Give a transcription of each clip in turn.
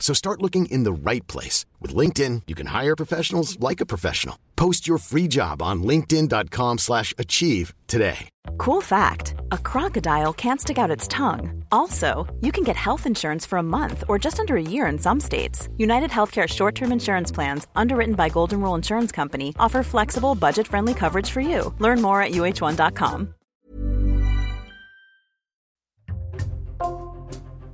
So start looking in the right place. With LinkedIn, you can hire professionals like a professional. Post your free job on linkedin.com slash achieve today. Cool fact, a crocodile can't stick out its tongue. Also, you can get health insurance for a month or just under a year in some states. United Healthcare short-term insurance plans, underwritten by Golden Rule Insurance Company, offer flexible, budget-friendly coverage for you. Learn more at uh1.com.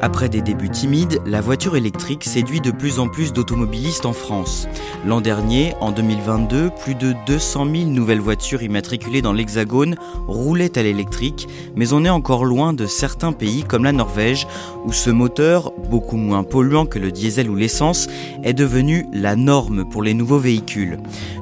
Après des débuts timides, la voiture électrique séduit de plus en plus d'automobilistes en France. L'an dernier, en 2022, plus de 200 000 nouvelles voitures immatriculées dans l'Hexagone roulaient à l'électrique, mais on est encore loin de certains pays comme la Norvège, où ce moteur, beaucoup moins polluant que le diesel ou l'essence, est devenu la norme pour les nouveaux véhicules.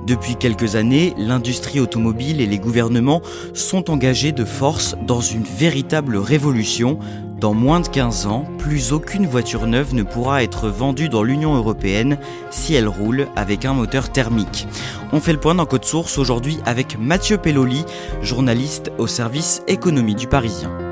Depuis quelques années, l'industrie automobile et les gouvernements sont engagés de force dans une véritable révolution dans moins de 15 ans, plus aucune voiture neuve ne pourra être vendue dans l'Union européenne si elle roule avec un moteur thermique. On fait le point dans Code Source aujourd'hui avec Mathieu Pelloli, journaliste au service économie du Parisien.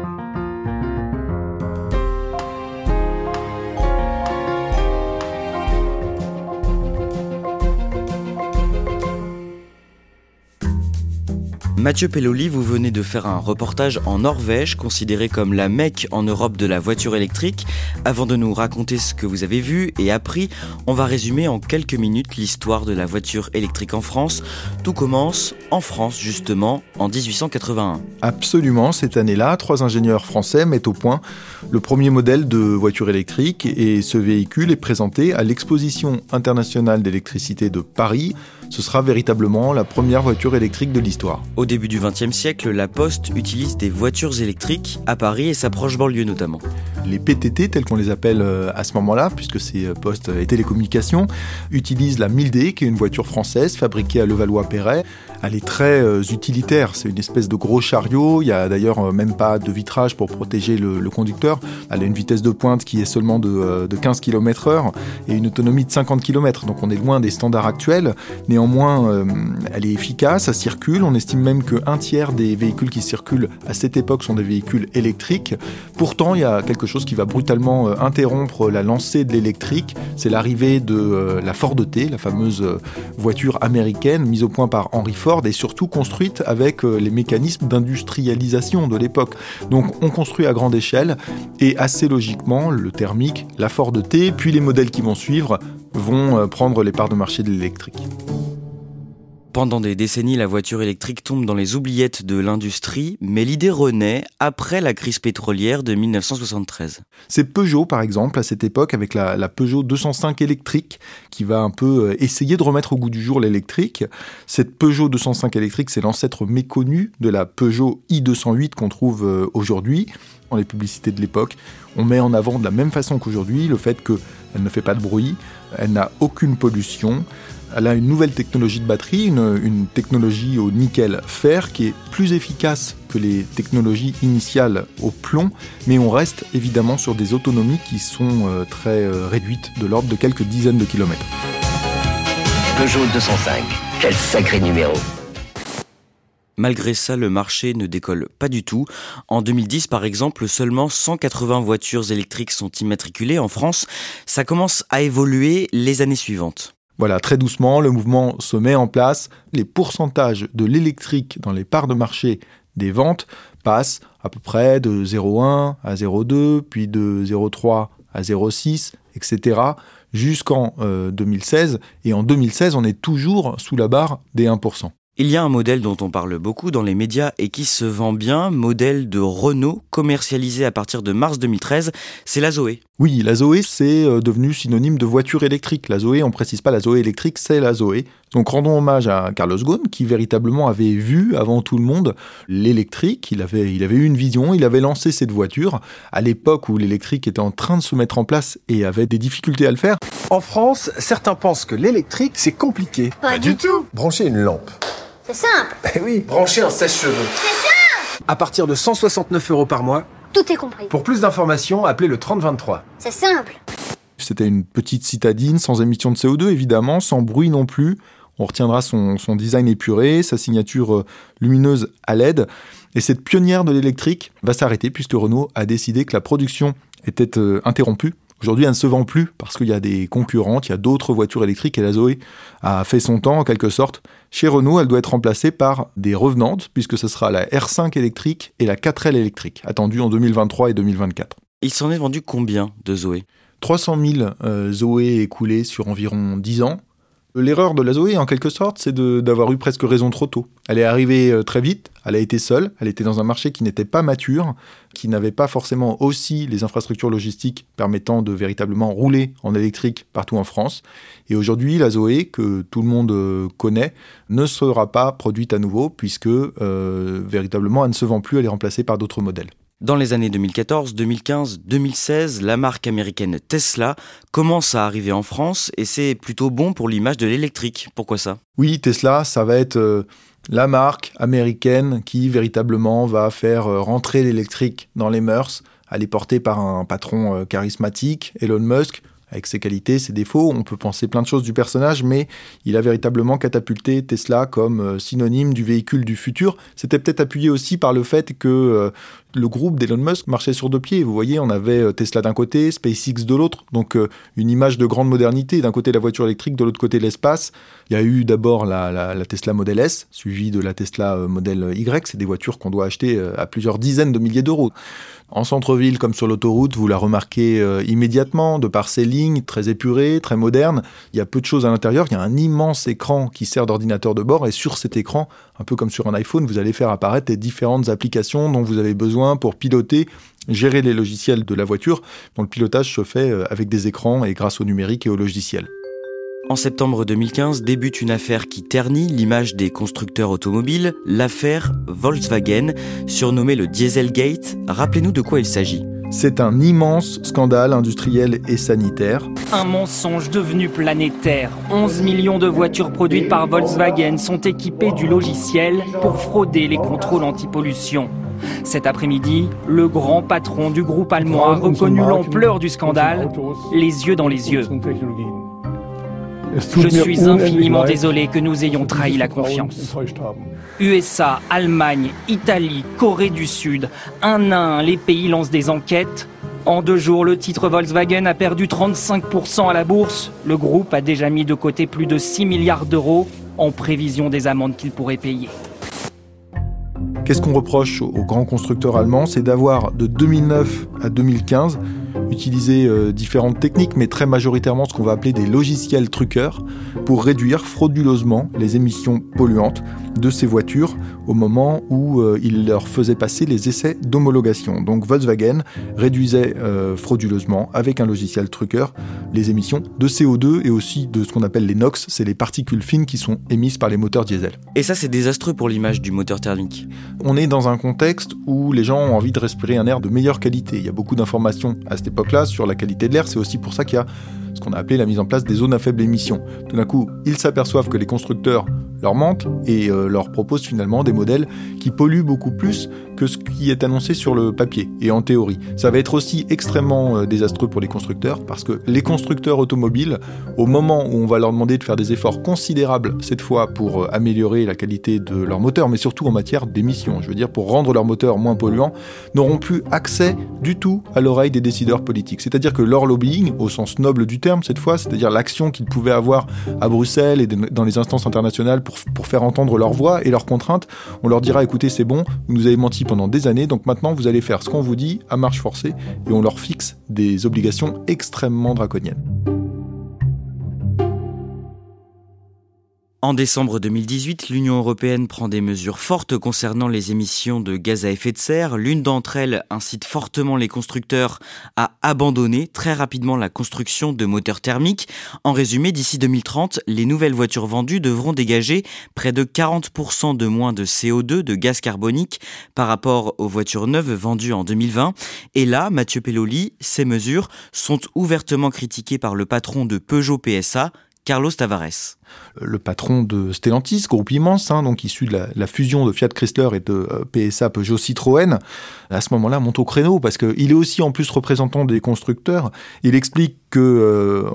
Mathieu Pelloli, vous venez de faire un reportage en Norvège, considéré comme la Mecque en Europe de la voiture électrique. Avant de nous raconter ce que vous avez vu et appris, on va résumer en quelques minutes l'histoire de la voiture électrique en France. Tout commence en France, justement, en 1881. Absolument, cette année-là, trois ingénieurs français mettent au point le premier modèle de voiture électrique et ce véhicule est présenté à l'exposition internationale d'électricité de Paris ce sera véritablement la première voiture électrique de l'histoire. Au début du XXe siècle, la Poste utilise des voitures électriques à Paris et sa proche banlieue notamment. Les PTT, tels qu'on les appelle euh, à ce moment-là, puisque c'est euh, Poste et Télécommunications, utilisent la 1000D, qui est une voiture française fabriquée à Levallois-Perret. Elle est très euh, utilitaire, c'est une espèce de gros chariot, il y a d'ailleurs même pas de vitrage pour protéger le, conducteur. Elle a une vitesse de pointe qui est seulement de, 15 km h et une autonomie de 50 km, donc on est loin des standards actuels. Néanmoins, euh, elle est efficace, ça circule. On estime même qu'un tiers des véhicules qui circulent à cette époque sont des véhicules électriques. Pourtant, il y a quelque chose qui va brutalement euh, interrompre la lancée de l'électrique. C'est l'arrivée de euh, la Ford T, la fameuse voiture américaine mise au point par Henry Ford et surtout construite avec les mécanismes d'industrialisation de l'époque. Donc on construit à grande échelle et assez logiquement le thermique, la Ford T, puis les modèles qui vont suivre vont prendre les parts de marché de l'électrique. Pendant des décennies, la voiture électrique tombe dans les oubliettes de l'industrie, mais l'idée renaît après la crise pétrolière de 1973. C'est Peugeot, par exemple, à cette époque, avec la, Peugeot 205 électrique, qui va un peu euh, essayer de remettre au goût du jour l'électrique. Cette Peugeot 205 électrique, c'est l'ancêtre méconnu de la Peugeot i208 qu'on trouve euh, aujourd'hui dans les publicités de l'époque. On met en avant de la même façon qu'aujourd'hui le fait qu'elle ne fait pas de bruit, elle n'a aucune pollution, elle a une nouvelle technologie de batterie, une, technologie au nickel-fer qui est plus efficace que les technologies initiales au plomb, mais on reste évidemment sur des autonomies qui sont euh, très euh, réduites, de l'ordre de quelques dizaines de kilomètres. Peugeot 205, quel sacré numéro Malgré ça, le marché ne décolle pas du tout. En 2010, par exemple, seulement 180 voitures électriques sont immatriculées en France. Ça commence à évoluer les années suivantes. Voilà, très doucement, le mouvement se met en place. Les pourcentages de l'électrique dans les parts de marché des ventes passent à peu près de 0,1 à 0,2, puis de 0,3 à 0,6, etc., jusqu'en 2016. Euh, Et en 2016, on est toujours sous la barre des 1%. Il y a un modèle dont on parle beaucoup dans les médias et qui se vend bien, modèle de Renault commercialisé à partir de mars 2013, c'est la Zoé. Oui, la Zoé, c'est euh, devenu synonyme de voiture électrique. La Zoé, on précise pas la Zoé électrique, c'est la Zoé. Donc rendons hommage à Carlos Ghosn, qui véritablement avait vu avant tout le monde l'électrique. Il avait, il avait eu une vision, il avait lancé cette voiture à l'époque où l'électrique était en train de se mettre en place et avait des difficultés à le faire. En France, certains pensent que l'électrique, c'est compliqué. Pas, du tout. Brancher une lampe. C'est simple. Eh oui, brancher un sèche-cheveux. C'est simple. À partir de 169 euros par mois. Tout est compris. Pour plus d'informations, appelez le 3023. C'est simple. C'était une petite citadine sans émission de CO2 évidemment, sans bruit non plus. On retiendra son, son design épuré, sa signature euh, lumineuse à LED. Et cette pionnière de l'électrique va s'arrêter puisque Renault a décidé que la production était euh, interrompue Aujourd'hui, elle ne se vend plus parce qu'il y a des concurrentes, il y a d'autres voitures électriques et la Zoé a fait son temps en quelque sorte. Chez Renault, elle doit être remplacée par des revenantes puisque ce sera la R5 électrique et la 4L électrique, attendues en 2023 et 2024. Il s'en est vendu combien de Zoé? 300 000 euh, Zoé écoulées sur environ 10 ans. L'erreur de la Zoé, en quelque sorte, c'est d'avoir eu presque raison trop tôt. Elle est arrivée euh, très vite, elle a été seule, elle était dans un marché qui n'était pas mature, qui n'avait pas forcément aussi les infrastructures logistiques permettant de véritablement rouler en électrique partout en France. Et aujourd'hui, la Zoé, que tout le monde euh, connaît, ne sera pas produite à nouveau, puisque euh, véritablement, elle ne se vend plus, elle est remplacée par d'autres modèles. Dans les années 2014, 2015, 2016, la marque américaine Tesla commence à arriver en France et c'est plutôt bon pour l'image de l'électrique. Pourquoi ça? Oui, Tesla, ça va être euh, la marque américaine qui véritablement va faire euh, rentrer l'électrique dans les mœurs. Elle est portée par un patron euh, charismatique, Elon Musk, avec ses qualités, ses défauts. On peut penser plein de choses du personnage, mais il a véritablement catapulté Tesla comme synonyme du véhicule du futur. C'était peut-être appuyé aussi par le fait que le groupe d'Elon Musk marchait sur deux pieds. Vous voyez, on avait euh, Tesla d'un côté, SpaceX de l'autre, donc euh, une image de grande modernité. D'un côté la voiture électrique, de l'autre côté l'espace. Il y a eu d'abord la, Tesla Model S, suivie de la Tesla euh, Model Y. C'est des voitures qu'on doit acheter à plusieurs dizaines de milliers d'euros. En centre-ville comme sur l'autoroute, vous la remarquez immédiatement, de par ses lignes très épurées, très modernes. Il y a peu de choses à l'intérieur. Il y a un immense écran qui sert d'ordinateur de bord et sur cet écran, un peu comme sur un iPhone, vous allez faire apparaître les différentes applications dont vous avez besoin pour piloter, gérer les logiciels de la voiture, dont le pilotage se fait euh, avec des écrans et grâce au numérique et au logiciel. En septembre 2015 débute une affaire qui ternit l'image des constructeurs automobiles, l'affaire Volkswagen, surnommée le Dieselgate. Rappelez-nous de quoi il s'agit. C'est un immense scandale industriel et sanitaire. Un mensonge devenu planétaire. 11 millions de voitures produites par Volkswagen sont équipées du logiciel pour frauder les contrôles anti-pollution. Cet après-midi, le grand patron du groupe allemand a reconnu l'ampleur du scandale, les yeux dans les yeux. Je suis infiniment désolé que nous ayons trahi la confiance. USA, Allemagne, Italie, Corée du Sud, un à un, les pays lancent des enquêtes. En deux jours, le titre Volkswagen a perdu 35% à la bourse. Le groupe a déjà mis de côté plus de 6 milliards d'euros en prévision des amendes qu'il pourrait payer. Qu'est-ce qu'on reproche aux grands constructeurs allemands C'est d'avoir de 2009 à 2015 utilisé euh, différentes techniques, mais très majoritairement ce qu'on va appeler des logiciels truqueurs pour réduire frauduleusement les émissions polluantes de ces voitures au moment où euh, il leur faisait passer les essais d'homologation. Donc Volkswagen réduisait euh, frauduleusement avec un logiciel truqueur les émissions de CO2 et aussi de ce qu'on appelle les NOx, c'est les particules fines qui sont émises par les moteurs diesel. Et ça c'est désastreux pour l'image du moteur thermique. On est dans un contexte où les gens ont envie de respirer un air de meilleure qualité. Il y a beaucoup d'informations à époque-là sur la qualité de l'air, c'est aussi pour ça qu'il y a ce qu'on a appelé la mise en place des zones à faible émission. Tout d'un coup, ils s'aperçoivent que les constructeurs leur manquent et euh, leur proposent finalement des modèles qui polluent beaucoup plus que ce qui est annoncé sur le papier et en théorie. Ça va être aussi extrêmement euh, désastreux pour les constructeurs parce que les constructeurs automobiles, au moment où on va leur demander de faire des efforts considérables cette fois pour euh, améliorer la qualité de leur moteur, mais surtout en matière d'émissions, je veux dire pour rendre leur moteur moins polluant, n'auront plus accès du tout à l'oreille des décideurs politiques. C'est-à-dire que leur lobbying, au sens noble du terme cette fois, c'est-à-dire l'action qu'ils pouvaient avoir à Bruxelles et dans les instances internationales pour, pour faire entendre leur voix et leurs contraintes, on leur dira écoutez c'est bon, vous nous avez menti pendant des années, donc maintenant vous allez faire ce qu'on vous dit à marche forcée, et on leur fixe des obligations extrêmement draconiennes. En décembre 2018, l'Union européenne prend des mesures fortes concernant les émissions de gaz à effet de serre. L'une d'entre elles incite fortement les constructeurs à abandonner très rapidement la construction de moteurs thermiques. En résumé, d'ici 2030, les nouvelles voitures vendues devront dégager près de 40% de moins de CO2, de gaz carbonique, par rapport aux voitures neuves vendues en 2020. Et là, Mathieu Pelloli, ces mesures sont ouvertement critiquées par le patron de Peugeot PSA, Carlos Tavares le patron de Stellantis, groupe immense, hein, donc issu de la, fusion de Fiat Chrysler et de euh, PSA Peugeot Citroën, à ce moment-là monte au créneau parce qu'il est aussi en plus représentant des constructeurs. Il explique que, euh,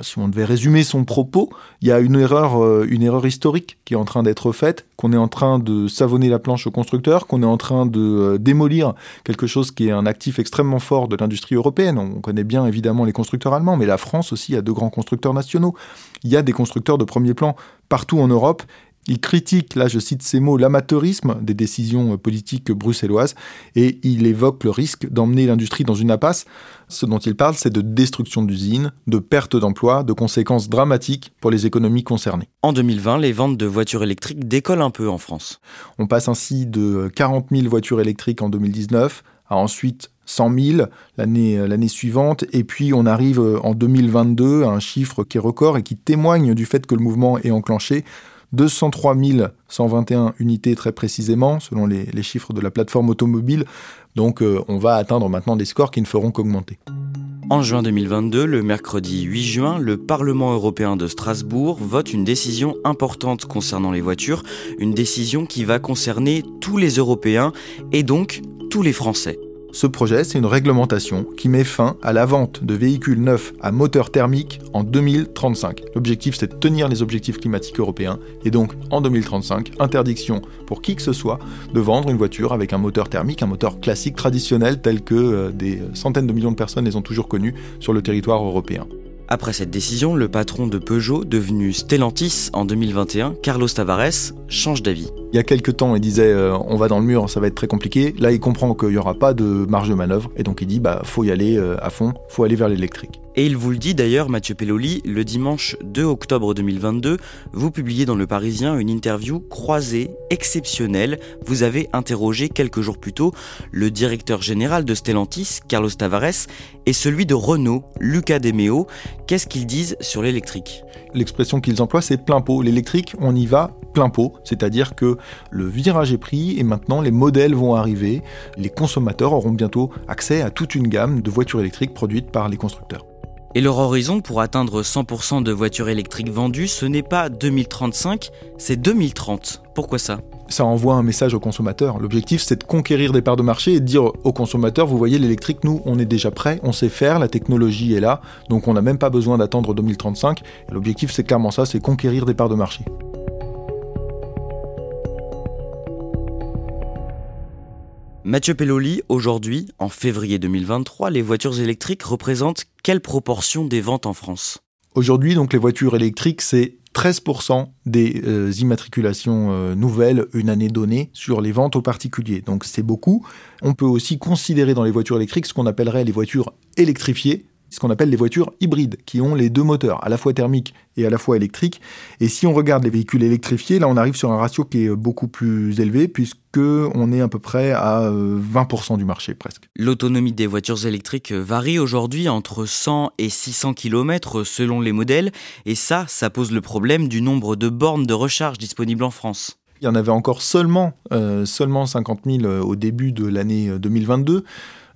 si on devait résumer son propos, il y a une erreur, euh, une erreur historique qui est en train d'être faite, qu'on est en train de savonner la planche aux constructeurs, qu'on est en train de démolir quelque chose qui est un actif extrêmement fort de l'industrie européenne. On connaît bien évidemment les constructeurs allemands, mais la France aussi a deux grands constructeurs nationaux. Il y a des constructeurs de premier plan partout en Europe. Il critique, là je cite ces mots, l'amateurisme des décisions politiques bruxelloises et il évoque le risque d'emmener l'industrie dans une impasse. Ce dont il parle, c'est de destruction d'usines, de perte d'emplois, de conséquences dramatiques pour les économies concernées. En 2020, les ventes de voitures électriques décollent un peu en France. On passe ainsi de 40 000 voitures électriques en 2019 à ensuite 100 000 l'année, l'année suivante. Et puis on arrive euh, en 2022 à un chiffre qui est record et qui témoigne du fait que le mouvement est enclenché. 203 121 unités très précisément, selon les, chiffres de la plateforme automobile. Donc euh, on va atteindre maintenant des scores qui ne feront qu'augmenter. En juin 2022, le mercredi 8 juin, le Parlement européen de Strasbourg vote une décision importante concernant les voitures, une décision qui va concerner tous les Européens et donc tous les Français. Ce projet, c'est une réglementation qui met fin à la vente de véhicules neufs à moteur thermique en 2035. L'objectif, c'est de tenir les objectifs climatiques européens et donc en 2035, interdiction pour qui que ce soit de vendre une voiture avec un moteur thermique, un moteur classique traditionnel tel que euh, des centaines de millions de personnes les ont toujours connus sur le territoire européen. Après cette décision, le patron de Peugeot, devenu Stellantis en 2021, Carlos Tavares, change d'avis. Il y a quelques temps, il disait euh, on va dans le mur, ça va être très compliqué. Là, il comprend qu'il n'y aura pas de marge de manœuvre et donc il dit bah faut y aller euh, à fond, faut aller vers l'électrique. Et il vous le dit d'ailleurs, Mathieu Pelloli, le dimanche 2 octobre 2022, vous publiez dans Le Parisien une interview croisée, exceptionnelle. Vous avez interrogé quelques jours plus tôt le directeur général de Stellantis, Carlos Tavares, et celui de Renault, Luca Demeo. Qu'est-ce qu'ils disent sur l'électrique? L'expression qu'ils emploient, c'est plein pot. L'électrique, on y va plein pot, c'est-à-dire que le virage est pris et maintenant les modèles vont arriver. Les consommateurs auront bientôt accès à toute une gamme de voitures électriques produites par les constructeurs. Et leur horizon pour atteindre 100% de voitures électriques vendues, ce n'est pas 2035, c'est 2030. Pourquoi ça? Ça envoie un message aux consommateurs. L'objectif, c'est de conquérir des parts de marché et de dire aux consommateurs, vous voyez, l'électrique, nous, on est déjà prêt, on sait faire, la technologie est là, donc on n'a même pas besoin d'attendre 2035. L'objectif, c'est clairement ça, c'est conquérir des parts de marché. Mathieu Pelloli, aujourd'hui, en février 2023, les voitures électriques représentent quelle proportion des ventes en France? Aujourd'hui, donc les voitures électriques, c'est 13% des euh, immatriculations euh, nouvelles une année donnée sur les ventes aux particuliers. Donc c'est beaucoup. On peut aussi considérer dans les voitures électriques ce qu'on appellerait les voitures électrifiées, ce qu'on appelle les voitures hybrides, qui ont les deux moteurs, à la fois thermiques et à la fois électriques. Et si on regarde les véhicules électrifiés, là on arrive sur un ratio qui est beaucoup plus élevé, puisque on est à peu près à 20% euh, du marché presque. L'autonomie des voitures électriques varie aujourd'hui entre 100 et 600 km selon les modèles, et ça, ça pose le problème du nombre de bornes de recharge disponibles en France. Il y en avait encore seulement, euh, seulement 50 000 euh, au début de l'année 2022.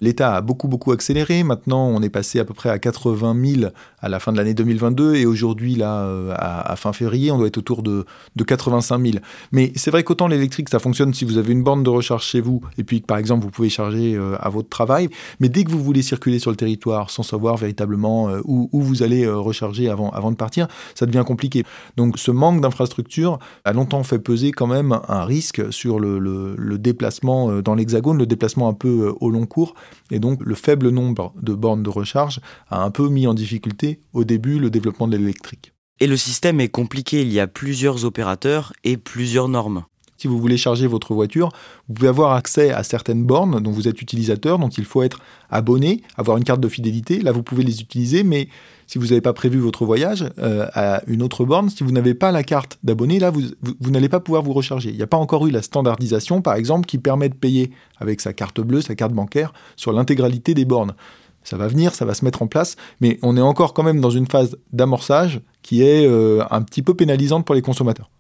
L'État a beaucoup, beaucoup accéléré. Maintenant, on est passé à peu près à 80 000 à la fin de l'année 2022. Et aujourd'hui, là, euh, à, fin février, on doit être autour de, 85 000. Mais c'est vrai qu'autant l'électrique, ça fonctionne si vous avez une borne de recharge chez vous. Et puis, par exemple, vous pouvez charger euh, à votre travail. Mais dès que vous voulez circuler sur le territoire sans savoir véritablement euh, où, vous allez recharger avant, de partir, ça devient compliqué. Donc, ce manque d'infrastructure a longtemps fait peser quand même un risque sur le déplacement dans l'hexagone, le déplacement un peu au long cours. Et donc le faible nombre de bornes de recharge a un peu mis en difficulté au début le développement de l'électrique. Et le système est compliqué, il y a plusieurs opérateurs et plusieurs normes. Si vous voulez charger votre voiture, vous pouvez avoir accès à certaines bornes dont vous êtes utilisateur, dont il faut être abonné, avoir une carte de fidélité. Là, vous pouvez les utiliser, mais si vous n'avez pas prévu votre voyage euh, à une autre borne, si vous n'avez pas la carte d'abonné, là, vous, n'allez pas pouvoir vous recharger. Il n'y a pas encore eu la standardisation, par exemple, qui permet de payer avec sa carte bleue, sa carte bancaire, sur l'intégralité des bornes. Ça va venir, ça va se mettre en place, mais on est encore quand même dans une phase d'amorçage qui est euh, un petit peu pénalisante pour les consommateurs.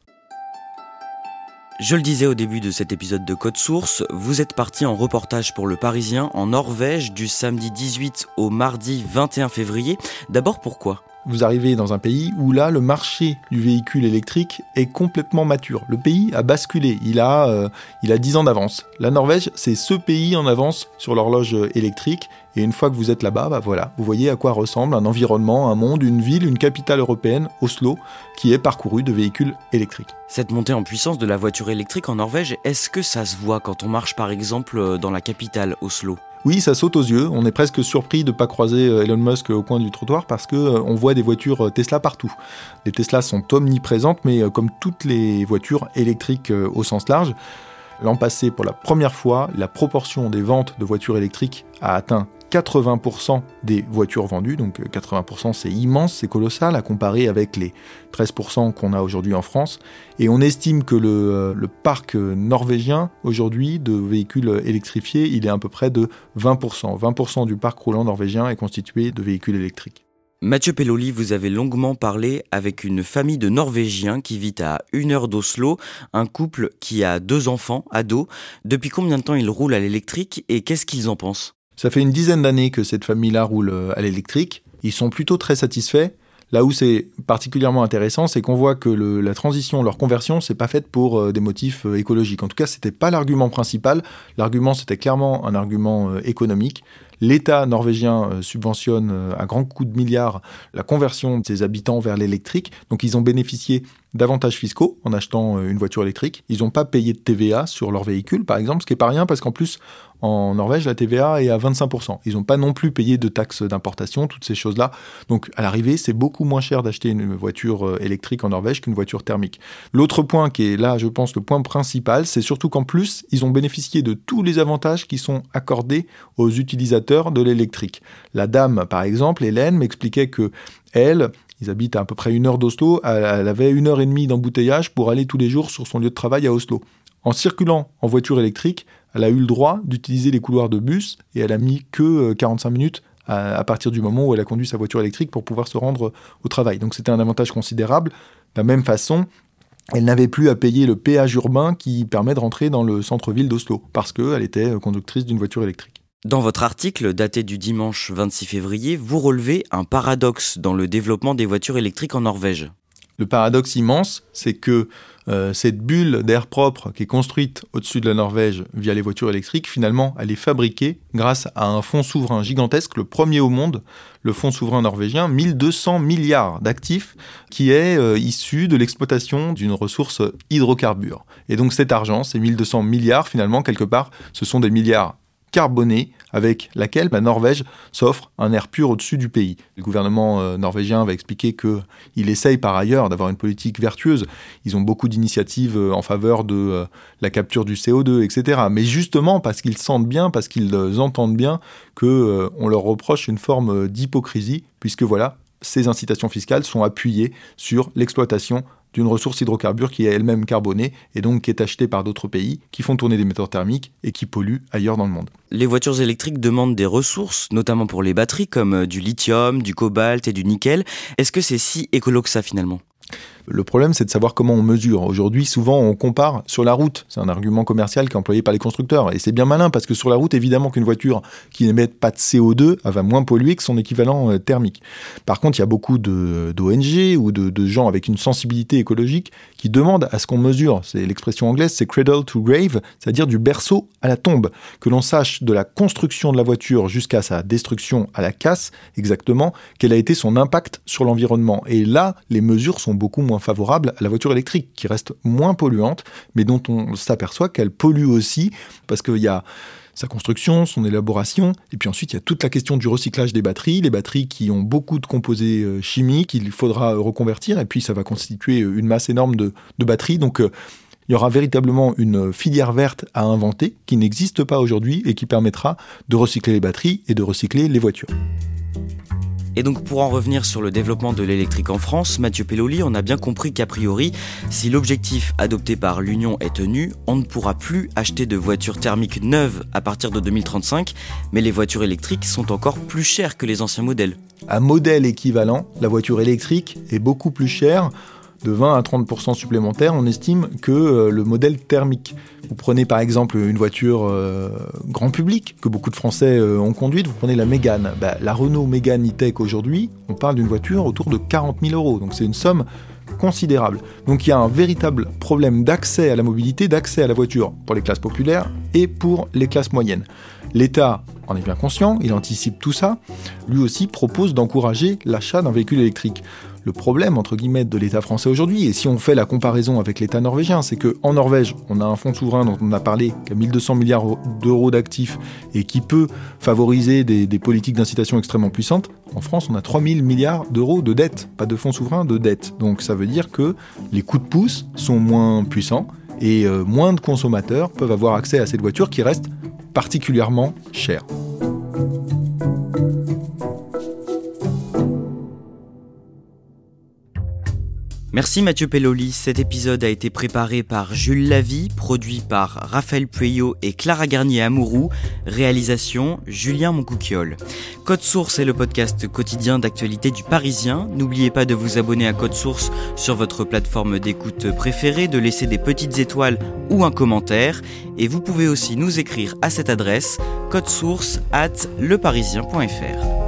Je le disais au début de cet épisode de Code Source, vous êtes parti en reportage pour le Parisien en Norvège du samedi 18 au mardi 21 février. D'abord pourquoi? Vous arrivez dans un pays où là, le marché du véhicule électrique est complètement mature. Le pays a basculé, il a, euh, il a 10 ans d'avance. La Norvège, c'est ce pays en avance sur l'horloge électrique. Et une fois que vous êtes là-bas, bah voilà, vous voyez à quoi ressemble un environnement, un monde, une ville, une capitale européenne, Oslo, qui est parcourue de véhicules électriques. Cette montée en puissance de la voiture électrique en Norvège, est-ce que ça se voit quand on marche par exemple dans la capitale, Oslo? Oui, ça saute aux yeux. On est presque surpris de ne pas croiser euh, Elon Musk au coin du trottoir parce que euh, on voit des voitures euh, Tesla partout. Les Tesla sont omniprésentes, mais comme toutes les voitures électriques au sens large, l'an passé, pour la première fois, la proportion des ventes de voitures électriques a atteint 80% des voitures vendues, donc 80% euh, c'est immense, c'est colossal à comparer avec les 13% qu'on a aujourd'hui en France. Et on estime que le, euh, parc norvégien aujourd'hui de véhicules électrifiés, il est à peu près de 20%. 20% du parc roulant norvégien est constitué de véhicules électriques. Mathieu Pelloli, vous avez longuement parlé avec une famille de Norvégiens qui vit à une heure d'Oslo, un couple qui a deux enfants, ados. Depuis combien de temps ils roulent à l'électrique et qu'est-ce qu'ils en pensent? Ça fait une dizaine d'années que cette famille-là roule euh, à l'électrique. Ils sont plutôt très satisfaits. Là où c'est particulièrement intéressant, c'est qu'on voit que la transition, leur conversion, c'est pas faite pour euh, des motifs euh, écologiques. En tout cas, c'était pas l'argument principal. L'argument, c'était clairement un argument économique. L'État norvégien subventionne à grands coups de milliards la conversion de ses habitants vers l'électrique. Donc, ils ont bénéficié d'avantages fiscaux en achetant une voiture électrique. Ils n'ont pas payé de TVA sur leur véhicule, par exemple, ce qui n'est pas rien parce qu'en plus, en Norvège, la TVA est à 25%. Ils n'ont pas non plus payé de taxes d'importation, toutes ces choses-là. Donc à l'arrivée, c'est beaucoup moins cher d'acheter une voiture euh, électrique en Norvège qu'une voiture thermique. L'autre point qui est là, je pense, le point principal, c'est surtout qu'en plus, ils ont bénéficié de tous les avantages qui sont accordés aux utilisateurs de l'électrique. La dame, par exemple, Hélène, m'expliquait que elle, ils habitent à, peu près une heure d'Oslo, elle avait une heure et demie d'embouteillage pour aller tous les jours sur son lieu de travail à Oslo. En circulant en voiture électrique, elle a eu le droit d'utiliser les couloirs de bus et elle a mis que 45 euh, minutes à, partir du moment où elle a conduit sa voiture électrique pour pouvoir se rendre au travail. Donc c'était un avantage considérable. De la même façon, elle n'avait plus à payer le péage urbain qui permet de rentrer dans le centre-ville d'Oslo parce qu'elle était euh, conductrice d'une voiture électrique. Dans votre article daté du dimanche 26 février, vous relevez un paradoxe dans le développement des voitures électriques en Norvège. Le paradoxe immense, c'est que euh, cette bulle d'air propre qui est construite au-dessus de la Norvège via les voitures électriques, finalement, elle est fabriquée grâce à un fonds souverain gigantesque, le premier au monde, le fonds souverain norvégien, 1200 milliards d'actifs, qui est euh, issu de l'exploitation d'une ressource hydrocarbure. Et donc cet argent, ces 1200 milliards, finalement, quelque part, ce sont des milliards carbonée avec laquelle la Norvège s'offre un air pur au-dessus du pays. Le gouvernement euh, norvégien va expliquer qu'il essaye par ailleurs d'avoir une politique vertueuse. Ils ont beaucoup d'initiatives euh, en faveur de euh, la capture du CO2, etc. Mais justement parce qu'ils sentent bien, parce qu'ils entendent bien qu'on leur reproche une forme d'hypocrisie, puisque voilà, ces incitations fiscales sont appuyées sur l'exploitation d'une ressource hydrocarbure qui est elle-même carbonée et donc qui est achetée par d'autres pays qui font tourner des moteurs thermiques et qui polluent ailleurs dans le monde. Les voitures électriques demandent des ressources, notamment pour les batteries comme euh, du lithium, du cobalt et du nickel. Est-ce que c'est si écolo que ça finalement? Le problème, c'est de savoir comment on mesure. Aujourd'hui, souvent, on compare sur la route. C'est un argument commercial qui est employé par les constructeurs. Et c'est bien malin parce que sur la route, évidemment qu'une voiture qui n'émet pas de CO2 elle va moins polluer que son équivalent euh, thermique. Par contre, il y a beaucoup d'ONG ou de, de, gens avec une sensibilité écologique qui demandent à ce qu'on mesure. C'est l'expression anglaise, c'est cradle to grave, c'est-à-dire du berceau à la tombe. Que l'on sache de la construction de la voiture jusqu'à sa destruction à la casse, exactement, quel a été son impact sur l'environnement. Et là, les mesures sont beaucoup moins favorable à la voiture électrique, qui reste moins polluante, mais dont on s'aperçoit qu'elle pollue aussi, parce qu'il y a sa construction, son élaboration, et puis ensuite il y a toute la question du recyclage des batteries, les batteries qui ont beaucoup de composés euh, chimiques, il faudra reconvertir, et puis ça va constituer une masse énorme de, batteries, donc euh, il y aura véritablement une filière verte à inventer qui n'existe pas aujourd'hui et qui permettra de recycler les batteries et de recycler les voitures. Et donc pour en revenir sur le développement de l'électrique en France, Mathieu Pelloli, on a bien compris qu'a priori, si l'objectif adopté par l'Union est tenu, on ne pourra plus acheter de voitures thermiques neuves à partir de 2035, mais les voitures électriques sont encore plus chères que les anciens modèles. À modèle équivalent, la voiture électrique est beaucoup plus chère de 20 à 30% supplémentaires, on estime que euh, le modèle thermique. Vous prenez par exemple une voiture euh, grand public que beaucoup de Français euh, ont conduite, vous prenez la Mégane. Bah, la Renault Mégane E-Tech aujourd'hui, on parle d'une voiture autour de 40 000 euros, donc c'est une somme considérable. Donc il y a un véritable problème d'accès à la mobilité, d'accès à la voiture pour les classes populaires et pour les classes moyennes. L'État en est bien conscient, il anticipe tout ça. Lui aussi propose d'encourager l'achat d'un véhicule électrique le problème entre guillemets de l'État français aujourd'hui. Et si on fait la comparaison avec l'État norvégien, c'est que en Norvège, on a un fonds souverain dont on a parlé qui a 1200 milliards d'euros d'actifs et qui peut favoriser des, politiques d'incitation extrêmement puissantes. En France, on a 3000 milliards d'euros de dettes, pas de fonds souverains, de dettes. Donc ça veut dire que les coups de pouce sont moins puissants et euh, moins de consommateurs peuvent avoir accès à cette voiture qui reste particulièrement chère. Merci Mathieu Pelloli. Cet épisode a été préparé par Jules Lavie, produit par Raphaël Pueyo et Clara Garnier Amourou, réalisation Julien Moncouquiole. Code Source est le podcast quotidien d'actualité du Parisien. N'oubliez pas de vous abonner à Code Source sur votre plateforme d'écoute préférée, de laisser des petites étoiles ou un commentaire. Et vous pouvez aussi nous écrire à cette adresse source at leparisien.fr.